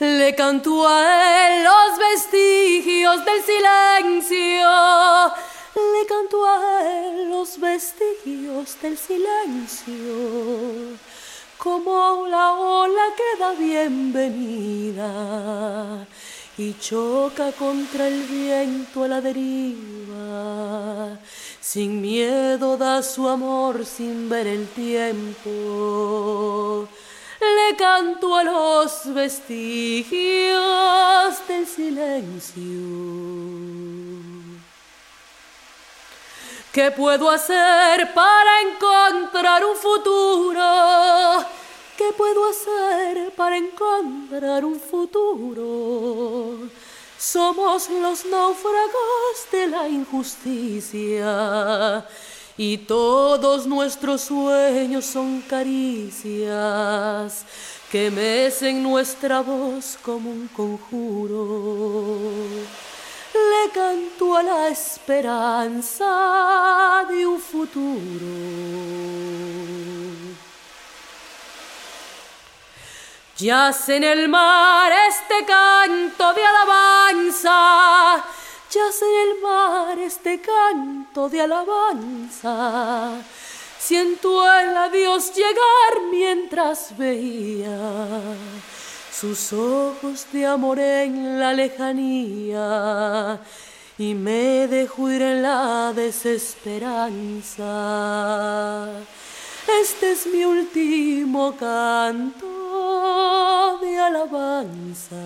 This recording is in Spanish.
Le canto a él los vestigios del silencio. Le canto a él los vestigios del silencio. Como la ola que da bienvenida y choca contra el viento a la deriva. Sin miedo da su amor sin ver el tiempo le canto a los vestigios del silencio. ¿Qué puedo hacer para encontrar un futuro? ¿Qué puedo hacer para encontrar un futuro? Somos los náufragos de la injusticia y todos nuestros sueños son caricias que mecen nuestra voz como un conjuro. Le canto a la esperanza de un futuro. Yace en el mar este canto de alabanza yace en el mar este canto de alabanza. Siento el adiós llegar mientras veía sus ojos de amor en la lejanía y me dejó ir en la desesperanza. Este es mi último canto de alabanza.